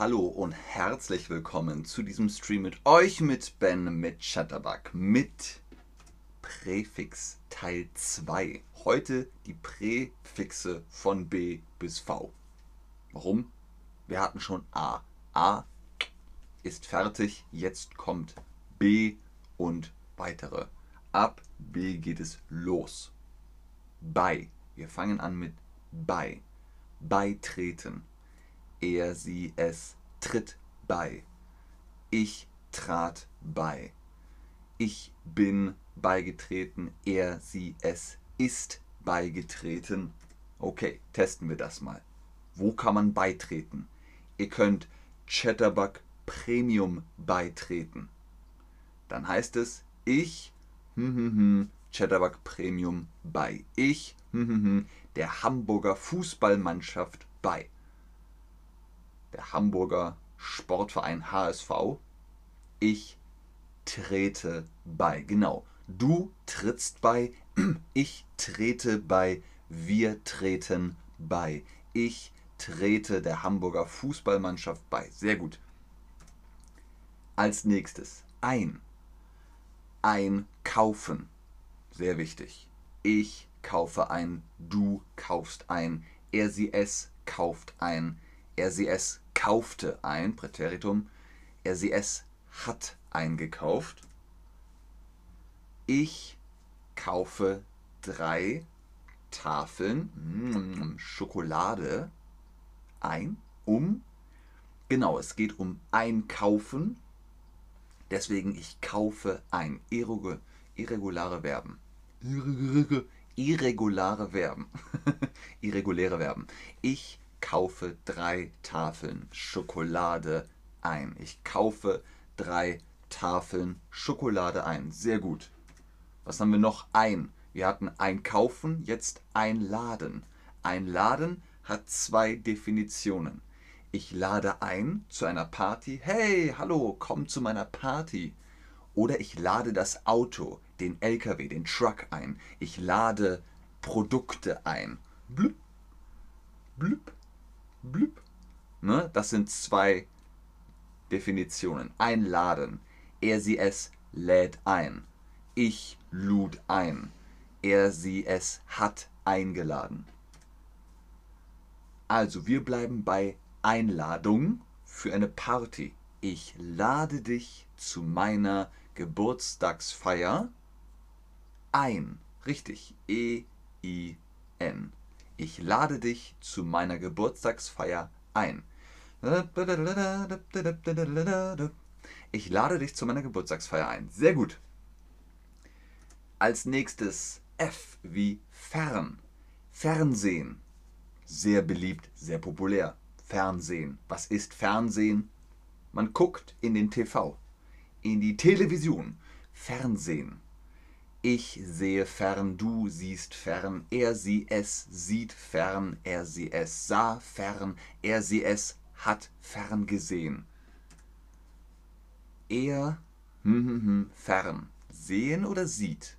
hallo und herzlich willkommen zu diesem Stream mit euch, mit Ben, mit Chatterbug, mit Präfix Teil 2. Heute die Präfixe von B bis V. Warum? Wir hatten schon A. A ist fertig, jetzt kommt B und weitere. Ab B geht es los. Bei. Wir fangen an mit bei. Beitreten. Er, sie, es tritt bei. Ich trat bei. Ich bin beigetreten. Er, sie, es ist beigetreten. Okay, testen wir das mal. Wo kann man beitreten? Ihr könnt Chatterbug Premium beitreten. Dann heißt es, ich, hm, hm, hm, Chatterbug Premium bei. Ich, hm, hm, hm, der Hamburger Fußballmannschaft bei. Der Hamburger Sportverein HSV. Ich trete bei. Genau. Du trittst bei. Ich trete bei. Wir treten bei. Ich trete der Hamburger Fußballmannschaft bei. Sehr gut. Als nächstes ein. Einkaufen. Sehr wichtig. Ich kaufe ein, du kaufst ein, er, sie, es kauft ein, es kaufte ein, Präteritum, er, es hat eingekauft. Ich kaufe drei Tafeln mm, Schokolade ein, um, genau, es geht um Einkaufen, deswegen ich kaufe ein, irregulare Verben irregulare Verben. Irreguläre Verben. Ich kaufe drei Tafeln Schokolade ein. Ich kaufe drei Tafeln Schokolade ein. Sehr gut. Was haben wir noch? Ein. Wir hatten einkaufen, jetzt einladen. Einladen hat zwei Definitionen. Ich lade ein zu einer Party. Hey, hallo, komm zu meiner Party. Oder ich lade das Auto den LKW, den Truck ein. Ich lade Produkte ein. Blüpp, blüpp, blüpp. Ne? Das sind zwei Definitionen. Einladen. Er, sie, es lädt ein. Ich lud ein. Er, sie, es hat eingeladen. Also, wir bleiben bei Einladung für eine Party. Ich lade dich zu meiner Geburtstagsfeier ein. Richtig. E-I-N. Ich lade dich zu meiner Geburtstagsfeier ein. Ich lade dich zu meiner Geburtstagsfeier ein. Sehr gut. Als nächstes F wie fern. Fernsehen. Sehr beliebt, sehr populär. Fernsehen. Was ist Fernsehen? Man guckt in den TV, in die Television. Fernsehen. Ich sehe fern, du siehst fern, er, sie, es sieht fern, er, sie, es sah fern, er, sie, es hat fern gesehen. Er, hm, hm, hm, fern, sehen oder sieht?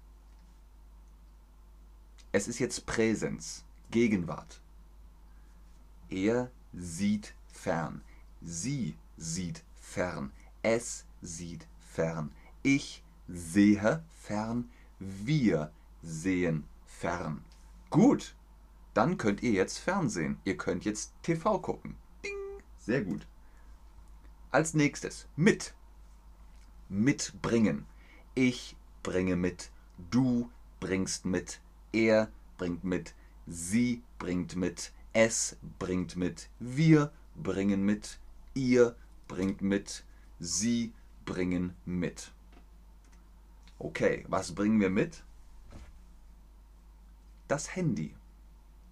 Es ist jetzt Präsens, Gegenwart. Er sieht fern, sie sieht fern, es sieht fern, ich sehe fern, wir sehen fern. Gut, dann könnt ihr jetzt Fernsehen. Ihr könnt jetzt TV gucken. Ding, sehr gut. Als nächstes mit. Mitbringen. Ich bringe mit. Du bringst mit. Er bringt mit. Sie bringt mit. Es bringt mit. Wir bringen mit. Ihr bringt mit. Sie bringen mit. Okay, was bringen wir mit? Das Handy.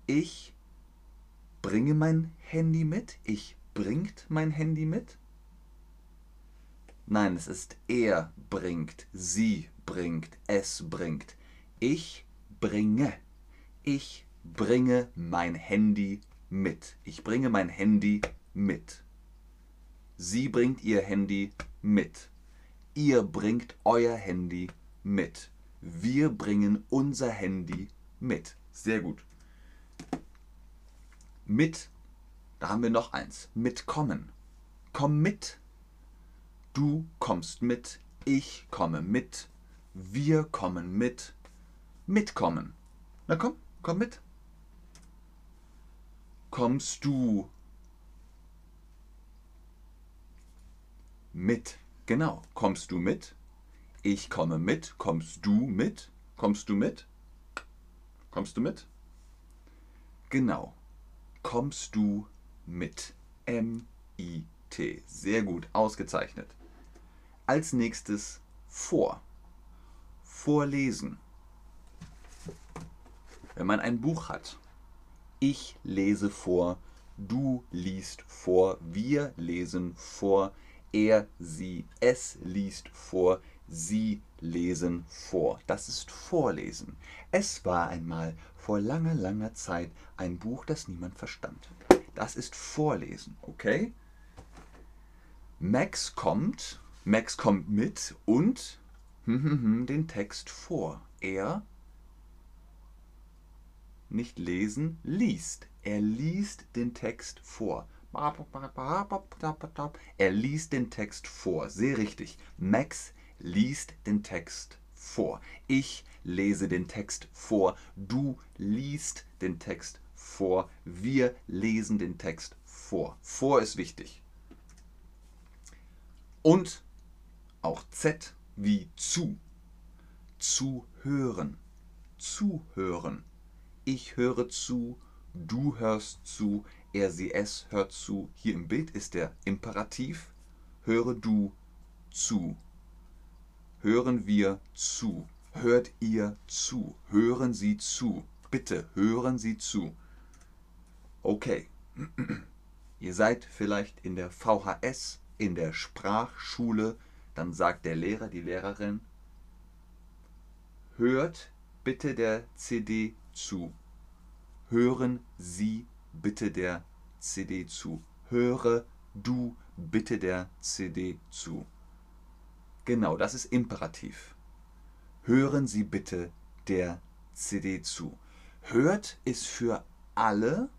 Ich bringe mein Handy mit. Ich bringt mein Handy mit. Nein, es ist er bringt, sie bringt, es bringt. Ich bringe. Ich bringe mein Handy mit. Ich bringe mein Handy mit. Sie bringt ihr Handy mit. Ihr bringt euer Handy mit. Wir bringen unser Handy mit. Sehr gut. Mit, da haben wir noch eins. Mitkommen. komm mit. Du kommst mit. Ich komme mit. Wir kommen mit. Mitkommen. Na komm, komm mit. Kommst du mit? Genau. Kommst du mit? Ich komme mit. Kommst du mit? Kommst du mit? Kommst du mit? Genau. Kommst du mit? M-I-T. Sehr gut, ausgezeichnet. Als nächstes vor. Vorlesen. Wenn man ein Buch hat, ich lese vor, du liest vor, wir lesen vor, er, sie, es liest vor, sie lesen vor. Das ist Vorlesen. Es war einmal vor langer, langer Zeit ein Buch, das niemand verstand. Das ist Vorlesen, okay? Max kommt, Max kommt mit und den Text vor. Er nicht lesen, liest. Er liest den Text vor. Er liest den Text vor. Sehr richtig. Max liest den Text vor. Ich lese den Text vor. Du liest den Text vor. Wir lesen den Text vor. Vor ist wichtig. Und auch Z wie zu. Zuhören. Zuhören. Ich höre zu, du hörst zu, er, sie, es hört zu. Hier im Bild ist der Imperativ. Höre du zu hören wir zu. Hört ihr zu. Hören Sie zu. Bitte hören Sie zu. Okay. ihr seid vielleicht in der VHS, in der Sprachschule. Dann sagt der Lehrer, die Lehrerin, hört bitte der CD zu. Hören Sie bitte der CD zu. Höre du bitte der CD zu. Genau, das ist Imperativ. Hören Sie bitte der CD zu. Hört ist für alle.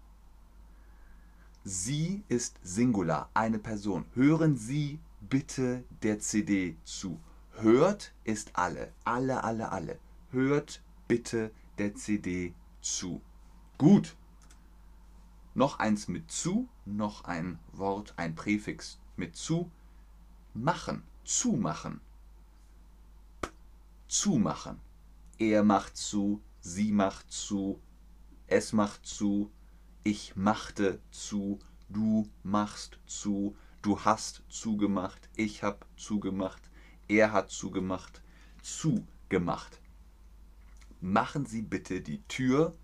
Sie ist Singular, eine Person. Hören Sie bitte der CD zu. Hört ist alle, alle, alle, alle. Hört bitte der CD zu. Gut. Noch eins mit zu, noch ein Wort, ein Präfix mit zu. Machen zumachen. Zumachen. Er macht zu, sie macht zu, es macht zu, ich machte zu, du machst zu, du hast zugemacht, ich hab zugemacht, er hat zugemacht, zugemacht. Machen Sie bitte die Tür.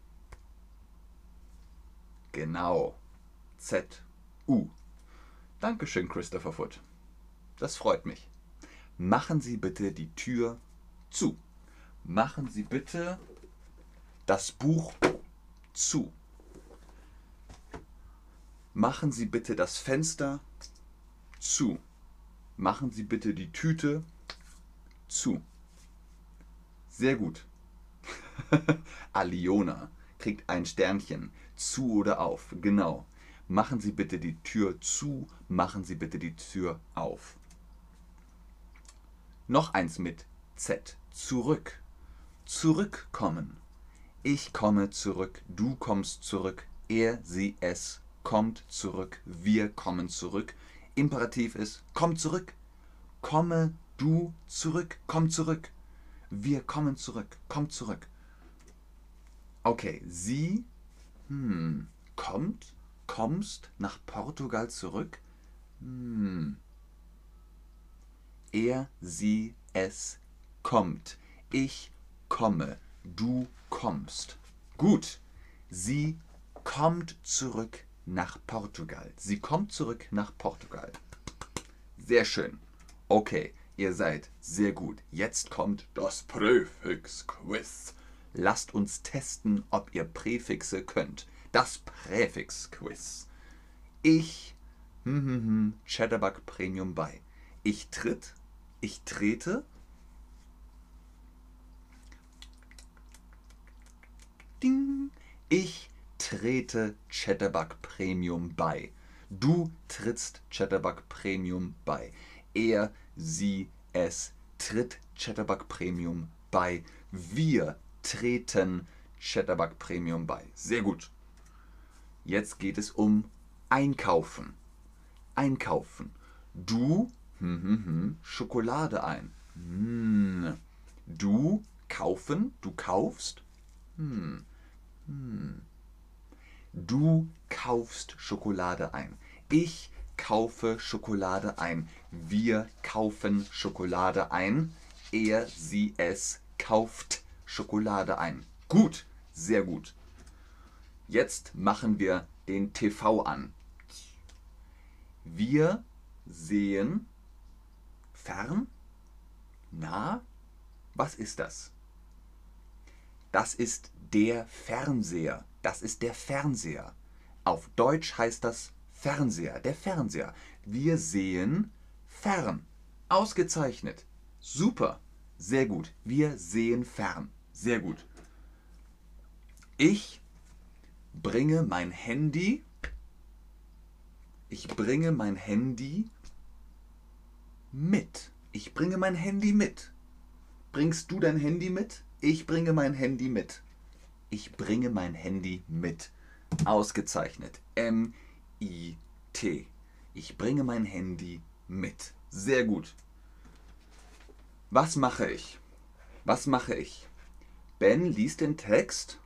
Genau. Z. U. Dankeschön, Christopher Foot. Das freut mich. Machen Sie bitte die Tür zu. Machen Sie bitte das Buch zu. Machen Sie bitte das Fenster zu. Machen Sie bitte die Tüte zu. Sehr gut. Aliona kriegt ein Sternchen. Zu oder auf. Genau. Machen Sie bitte die Tür zu. Machen Sie bitte die Tür auf. Noch eins mit Z. Zurück. Zurückkommen. Ich komme zurück. Du kommst zurück. Er, sie, es kommt zurück. Wir kommen zurück. Imperativ ist, komm zurück. Komme du zurück. Komm zurück. Wir kommen zurück. Komm zurück. Okay, sie hm, kommt, kommst nach Portugal zurück. Hm, er, sie, es kommt. Ich komme. Du kommst. Gut. Sie kommt zurück nach Portugal. Sie kommt zurück nach Portugal. Sehr schön. Okay, ihr seid sehr gut. Jetzt kommt das Präfix-Quiz. Lasst uns testen, ob ihr Präfixe könnt. Das Präfix-Quiz. Ich, hm, hm, hm, Chatterbug Premium bei. Ich tritt ich trete. Ding. Ich trete Chatterbug Premium bei. Du trittst Chatterbug Premium bei. Er, sie, es tritt Chatterbug Premium bei. Wir treten Chatterbug Premium bei. Sehr gut. Jetzt geht es um Einkaufen. Einkaufen. Du hm, hm, hm, Schokolade ein. Hm. Du kaufen, du kaufst. Hm. Hm. Du kaufst Schokolade ein. Ich kaufe Schokolade ein. Wir kaufen Schokolade ein. Er, sie, es kauft Schokolade ein. Gut, sehr gut. Jetzt machen wir den TV an. Wir sehen fern, nah. Was ist das? Das ist der Fernseher. Das ist der Fernseher. Auf Deutsch heißt das Fernseher, der Fernseher. Wir sehen fern. Ausgezeichnet. Super. Sehr gut. Wir sehen fern. Sehr gut. Ich bringe mein Handy. Ich bringe mein Handy mit. Ich bringe mein Handy mit. Bringst du dein Handy mit? Ich bringe mein Handy mit. Ich bringe mein Handy mit. Ausgezeichnet. M-I-T. Ich bringe mein Handy mit. Sehr gut. Was mache ich? Was mache ich? Ben liest den Text.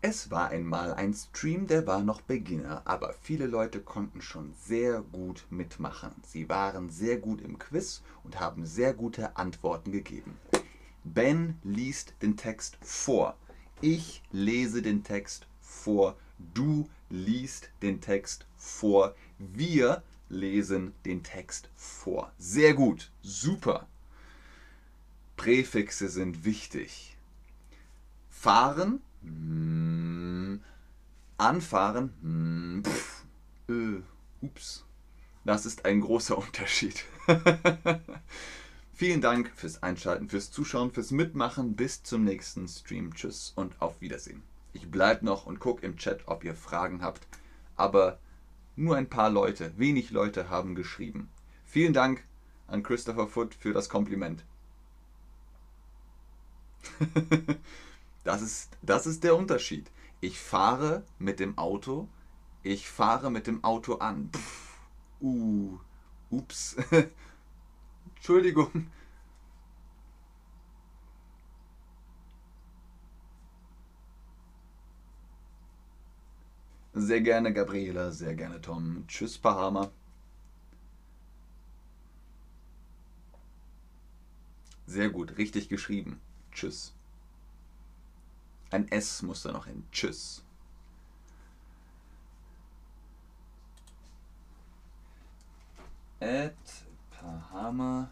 Es war einmal ein Stream, der war noch Beginner, aber viele Leute konnten schon sehr gut mitmachen. Sie waren sehr gut im Quiz und haben sehr gute Antworten gegeben. Ben liest den Text vor. Ich lese den Text vor. Du liest den Text vor. Wir lesen den Text vor. Sehr gut. Super. Präfixe sind wichtig. Fahren. Hm. Anfahren. Hm. Pff. Äh. Ups. Das ist ein großer Unterschied. Vielen Dank fürs Einschalten, fürs Zuschauen, fürs Mitmachen. Bis zum nächsten Stream. Tschüss und auf Wiedersehen. Ich bleibe noch und gucke im Chat, ob ihr Fragen habt. Aber nur ein paar Leute, wenig Leute haben geschrieben. Vielen Dank an Christopher Foot für das Kompliment. das, ist, das ist der Unterschied. Ich fahre mit dem Auto, ich fahre mit dem Auto an. Pff, uh, ups. Entschuldigung. Sehr gerne, Gabriela. Sehr gerne, Tom. Tschüss, Bahama. Sehr gut, richtig geschrieben. Tschüss. Ein S muss da noch hin. Tschüss. Ed Bahama.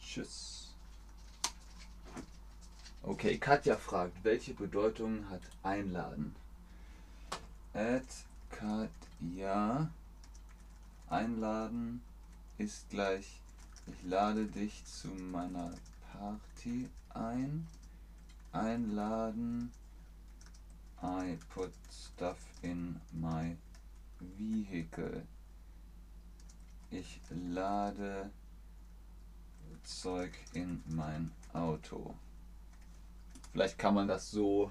Tschüss. Okay, Katja fragt, welche Bedeutung hat einladen? Ed Katja. Einladen ist gleich, ich lade dich zu meiner Party ein. Einladen. I put stuff in my vehicle. Ich lade Zeug in mein Auto. Vielleicht kann man das so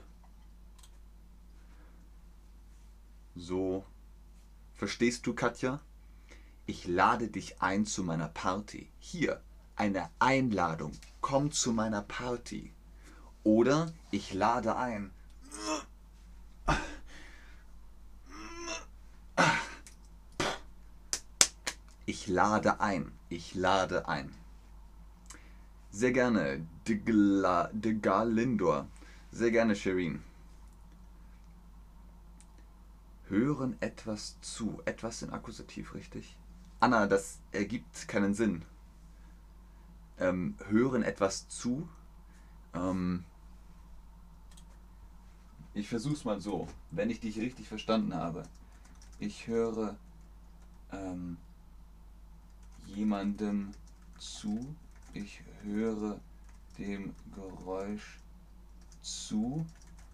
so verstehst du Katja? Ich lade dich ein zu meiner Party. Hier eine Einladung. Komm zu meiner Party. Oder ich lade ein. Ich lade ein. Ich lade ein. Sehr gerne, de, Gla, de Galindor. Sehr gerne, Shirin. Hören etwas zu. Etwas in Akkusativ, richtig? Anna, das ergibt keinen Sinn. Ähm, hören etwas zu. Ähm, ich versuch's mal so, wenn ich dich richtig verstanden habe. Ich höre ähm, jemandem zu. Ich höre dem Geräusch zu.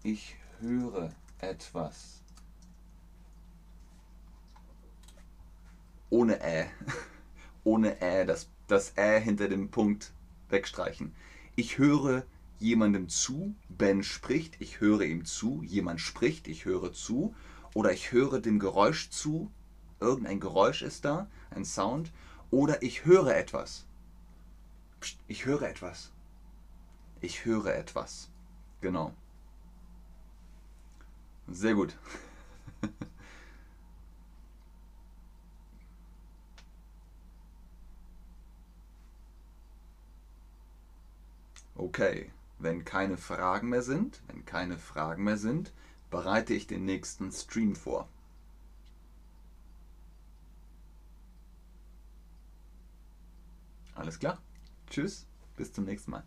Ich höre etwas. ohne Ä. ohne Ä, das, das Ä hinter dem Punkt wegstreichen. Ich höre jemandem zu, Ben spricht, ich höre ihm zu, jemand spricht, ich höre zu, oder ich höre dem Geräusch zu, irgendein Geräusch ist da, ein Sound, oder ich höre etwas. Psst, ich höre etwas. Ich höre etwas. Genau. Sehr gut. Okay, wenn keine Fragen mehr sind, wenn keine Fragen mehr sind, bereite ich den nächsten Stream vor. Alles klar? Tschüss, bis zum nächsten Mal.